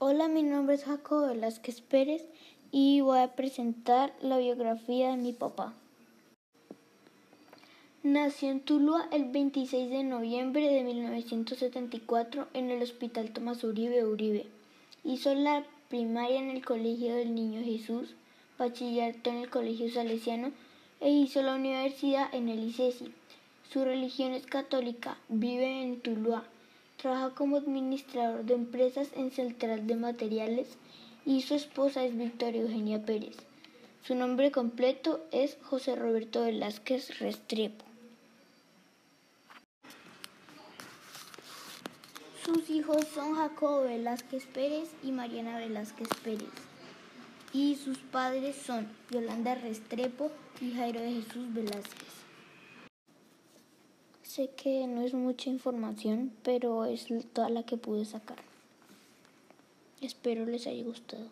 Hola, mi nombre es Jacobo Velázquez Pérez y voy a presentar la biografía de mi papá. Nació en Tuluá el 26 de noviembre de 1974 en el Hospital Tomás Uribe Uribe. Hizo la primaria en el Colegio del Niño Jesús, bachillerato en el Colegio Salesiano e hizo la universidad en el ICESI. Su religión es católica, vive en Tuluá. Trabaja como administrador de empresas en Central de Materiales y su esposa es Victoria Eugenia Pérez. Su nombre completo es José Roberto Velázquez Restrepo. Sus hijos son Jacobo Velázquez Pérez y Mariana Velázquez Pérez. Y sus padres son Yolanda Restrepo y Jairo de Jesús Velázquez. Sé que no es mucha información, pero es toda la que pude sacar. Espero les haya gustado.